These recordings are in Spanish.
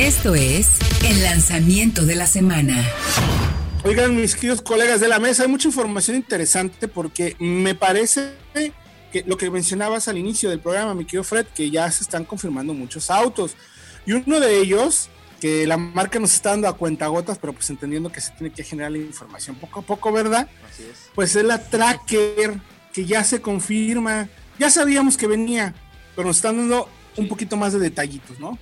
Esto es el lanzamiento de la semana. Oigan, mis queridos colegas de la mesa, hay mucha información interesante porque me parece que lo que mencionabas al inicio del programa, mi querido Fred, que ya se están confirmando muchos autos. Y uno de ellos, que la marca nos está dando a cuentagotas, pero pues entendiendo que se tiene que generar la información poco a poco, ¿verdad? Así es. Pues es la Tracker, que ya se confirma. Ya sabíamos que venía, pero nos están dando un poquito más de detallitos, ¿no?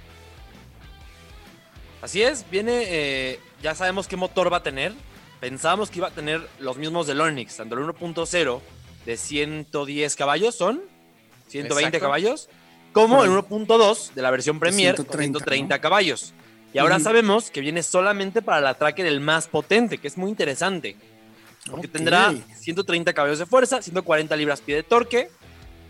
Así es, viene, eh, ya sabemos qué motor va a tener. Pensábamos que iba a tener los mismos del Onix, tanto el 1.0 de 110 caballos son, 120 caballos, como el 1.2 de la versión Premier 130, caballos. Y ahora sabemos que viene solamente para la tracker el más potente, que es muy interesante. Porque tendrá 130 caballos de fuerza, 140 libras-pie de torque.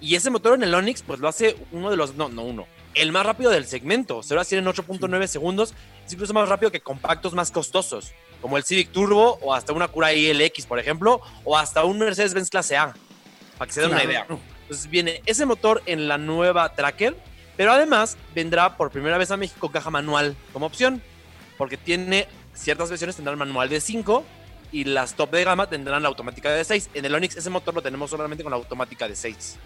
Y ese motor en el Onix, pues lo hace uno de los. No, no uno el más rápido del segmento. 0 a 100 en 8.9 segundos. Es incluso más rápido que compactos más costosos, como el Civic Turbo o hasta una Cura ILX, por ejemplo, o hasta un Mercedes-Benz clase A, para que se den una idea. Entonces viene ese motor en la nueva Tracker, pero además vendrá por primera vez a México caja manual como opción, porque tiene ciertas versiones tendrán manual de 5 y las top de gama tendrán la automática de 6. En el Onix ese motor lo tenemos solamente con la automática de 6.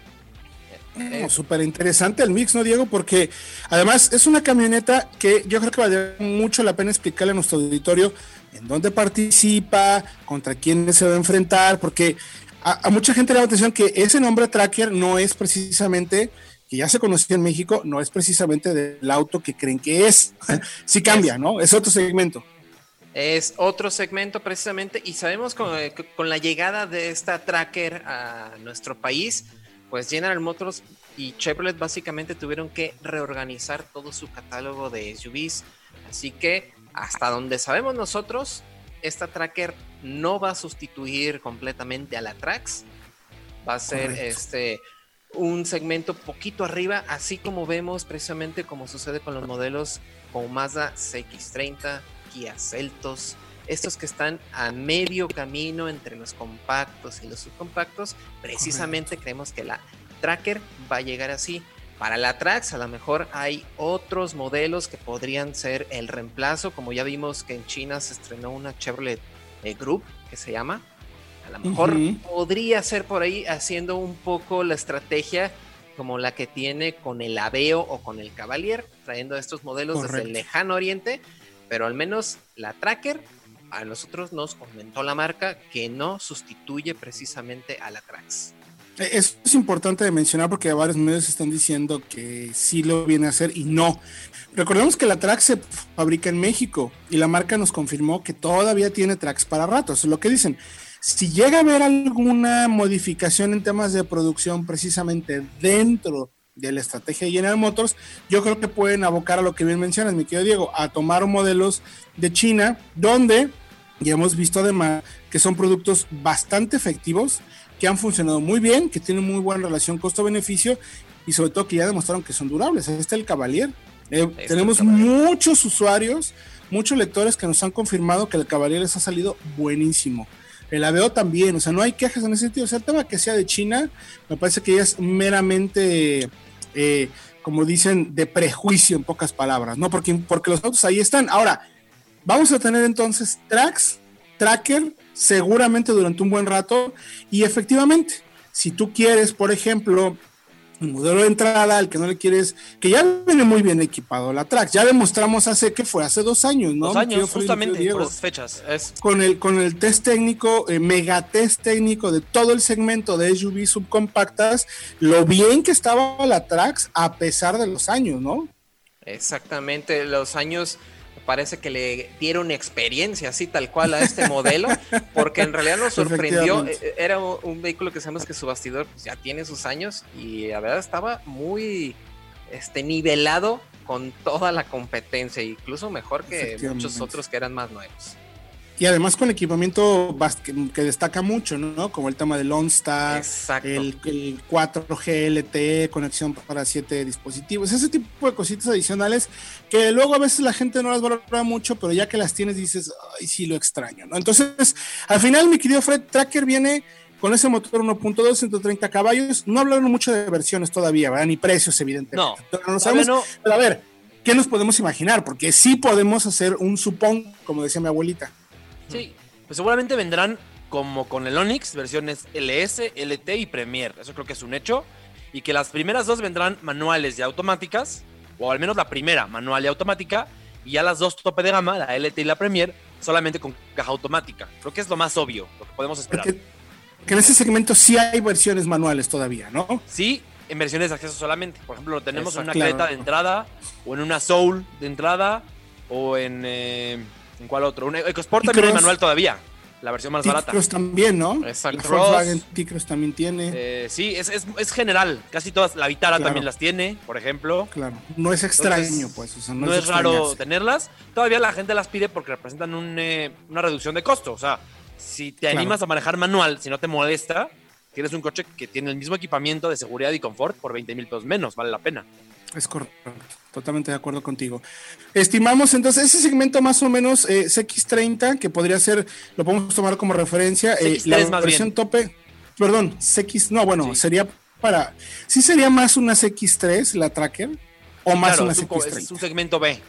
Eh, Súper interesante el mix, ¿no, Diego? Porque además es una camioneta que yo creo que vale mucho la pena explicarle a nuestro auditorio en dónde participa, contra quién se va a enfrentar, porque a, mucha gente le da atención que ese nombre Tracker no es precisamente, que ya se conocía en México, no es precisamente del auto que creen que es. sí cambia, ¿no? Es otro segmento. Es otro segmento precisamente y sabemos con, eh, con la llegada de esta Tracker a nuestro país, pues General Motors y Chevrolet básicamente tuvieron que reorganizar todo su catálogo de SUVs. Así que hasta donde sabemos nosotros, esta Tracker no va a sustituir completamente a la Trax. Va a ser este un segmento poquito arriba, así como vemos precisamente como sucede con los modelos como Mazda CX30, Kia Celtos, estos que están a medio camino entre los compactos y los subcompactos, precisamente creemos que la Tracker va a llegar así. Para la Trax a lo mejor hay otros modelos que podrían ser el reemplazo, como ya vimos que en China se estrenó una Chevrolet eh, Group que se llama. A lo mejor podría ser por ahí haciendo un poco la estrategia como la que tiene con el Aveo o con el Cavalier, trayendo estos modelos desde el lejano oriente, pero al menos la Tracker a nosotros nos comentó la marca que no sustituye precisamente a la Trax. Eso es importante de mencionar porque varios medios están diciendo que sí lo viene a hacer y no. Recordemos que la Trax se fabrica en México y la marca nos confirmó que todavía tiene Trax para rato. Eso es lo que dicen. Si llega a haber alguna modificación en temas de producción precisamente dentro de la estrategia de General Motors, yo creo que pueden abocar a lo que bien mencionas, mi querido Diego, a tomar modelos de China donde y hemos visto además que son productos bastante efectivos, que han funcionado muy bien, que tienen muy buena relación costo-beneficio y sobre todo que ya demostraron que son durables. Este es el Cavalier. Eh, tenemos muchos usuarios, muchos lectores que nos han confirmado que el Cavalier les ha salido buenísimo. El Aveo también, o sea, no hay quejas en ese sentido. O sea, el tema que sea de China, me parece que ya es meramente, eh, como dicen, de prejuicio en pocas palabras, ¿no? Porque, porque los autos ahí están. Ahora, Vamos a tener entonces tracks, tracker, seguramente durante un buen rato. Y efectivamente, si tú quieres, por ejemplo, un modelo de entrada al que no le quieres, que ya viene muy bien equipado la Trax. Ya demostramos hace que fue hace dos años, ¿no? Dos años, justamente por esas fechas. Con el con el test técnico, eh, mega test técnico de todo el segmento de SUV subcompactas, lo bien que estaba la Trax a pesar de los años, ¿no? Exactamente, los años parece que le dieron experiencia así tal cual a este modelo, porque en realidad nos sorprendió. Eh, era un vehículo que sabemos que su bastidor pues, ya tiene sus años y la verdad estaba muy este, nivelado con toda la competencia, incluso mejor que muchos otros que eran más nuevos. Y además con equipamiento que, destaca mucho, ¿no? Como el tema del OnStar, el, el 4G LTE, conexión para siete dispositivos, ese tipo de cositas adicionales que luego a veces la gente no las valora mucho, pero ya que las tienes dices, ay, sí lo extraño, ¿no? Entonces, al final, mi querido Fred, Tracker viene con ese motor 1.2, 130 caballos. No hablaron mucho de versiones todavía, ¿verdad? Ni precios, evidentemente. No, no sabemos. Pero a ver, ¿qué nos podemos imaginar? Porque sí podemos hacer un supón, como decía mi abuelita. Sí, pues seguramente vendrán como con el Onix, versiones LS, LT y Premier. Eso creo que es un hecho. Y que las primeras dos vendrán manuales y automáticas, o al menos la primera, manual y automática, y ya las dos tope de gama, la LT y la Premier, solamente con caja automática. Creo que es lo más obvio, lo que podemos esperar. Que, en ese segmento sí hay versiones manuales todavía, ¿no? Sí, en versiones de acceso solamente. Por ejemplo, lo tenemos en una Creta de entrada, o en una Soul de entrada, o en... Eh, ¿En cuál otro? Un EcoSport también hay manual todavía la versión más barata. T-Cross también, ¿no? Exacto. Volkswagen T-Cross también tiene. Eh, sí, es, es, es, general. Casi todas. La Vitara también las tiene, por ejemplo. Claro. No es extraño, pues. no, es, raro tenerlas. Todavía la gente las pide porque representan un, eh, una reducción de costo. O sea, si te animas a manejar manual, si no te molesta, tienes un coche que tiene el mismo equipamiento de seguridad y confort por 20 mil pesos menos. Vale la pena. Es correcto, totalmente de acuerdo contigo. Estimamos entonces ese segmento más o menos eh, CX30, que podría ser, lo podemos tomar como referencia, eh, la versión tope, perdón, CX, no, bueno, sería para, sí sería más una CX3, la Tracker, o más una CX30. Es un segmento B,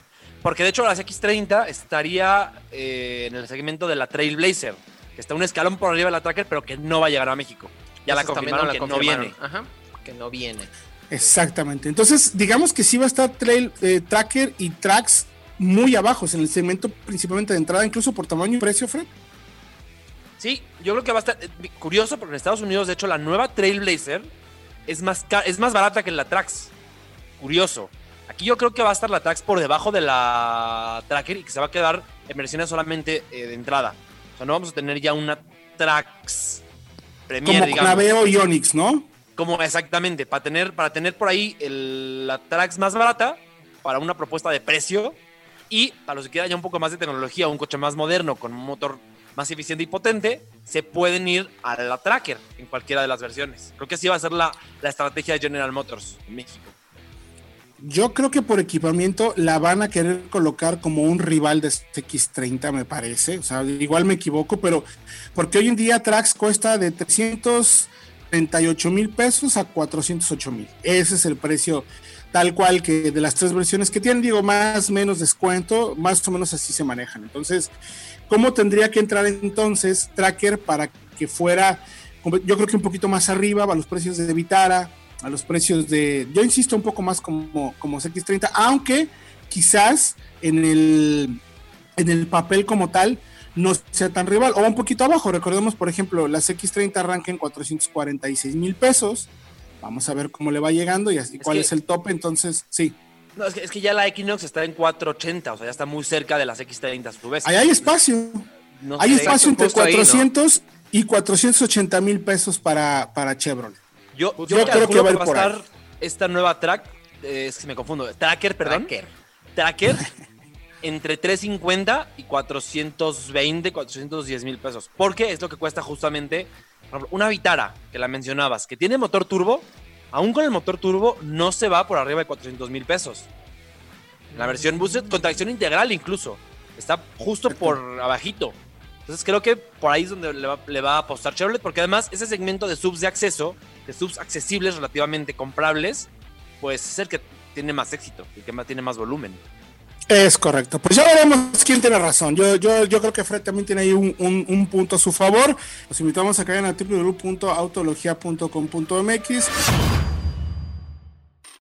porque de hecho la CX30 estaría eh, en el segmento de la Trailblazer, que está un escalón por arriba de la Tracker, pero que no va a llegar a México. Ya la confirmaron, que no viene. Ajá, que no viene. Exactamente. Entonces, digamos que sí va a estar Trail eh, Tracker y Tracks muy abajo, en el segmento principalmente de entrada, incluso por tamaño y precio, Fred. Sí, yo creo que va a estar eh, curioso porque en Estados Unidos, de hecho, la nueva Trailblazer es más, es más barata que la Trax. Curioso. Aquí yo creo que va a estar la Trax por debajo de la Tracker y que se va a quedar en versiones solamente eh, de entrada. O sea, no vamos a tener ya una Trax Premier, Como digamos. Naveo y Onix, ¿no? Como exactamente, para tener, para tener por ahí la Trax más barata, para una propuesta de precio, y para los que quieran ya un poco más de tecnología, un coche más moderno, con un motor más eficiente y potente, se pueden ir a la Tracker en cualquiera de las versiones. Creo que así va a ser la, la estrategia de General Motors en México. Yo creo que por equipamiento la van a querer colocar como un rival de X30, me parece. O sea, igual me equivoco, pero porque hoy en día Trax cuesta de 300 38 mil pesos a 408 mil. Ese es el precio tal cual que de las tres versiones que tienen, digo, más menos descuento, más o menos así se manejan. Entonces, ¿cómo tendría que entrar entonces Tracker para que fuera, yo creo que un poquito más arriba a los precios de Vitara, a los precios de, yo insisto un poco más como, como X30, aunque quizás en el, en el papel como tal, no sea tan rival, o un poquito abajo. Recordemos, por ejemplo, las X30 arranca en 446 mil pesos. Vamos a ver cómo le va llegando y así cuál es el tope. Entonces, sí. No, es que, ya la Equinox está en 480, o sea, ya está muy cerca de las X30 a su vez. Ahí hay espacio. hay espacio entre 400 y 480 mil pesos para, para Chevrolet. Yo, yo, creo que va a estar esta nueva track, eh, es que me confundo, Tracker, perdón. Tracker. Tracker entre 350 y 420, 410 mil pesos. Porque es lo que cuesta justamente una Vitara, que la mencionabas, que tiene motor turbo. Aún con el motor turbo no se va por arriba de 400 mil pesos. La versión Boosted con tracción integral incluso. Está justo por abajito. Entonces creo que por ahí es donde le va, le va, a apostar Chevrolet, porque además ese segmento de subs de acceso, de subs accesibles relativamente comprables, pues es el que tiene más éxito, el que tiene más volumen. Es correcto. Pues ya veremos quién tiene razón. Yo, yo, yo creo que Fred también tiene ahí un, un, punto a su favor. Los invitamos a caer en www.autologia.com.mx.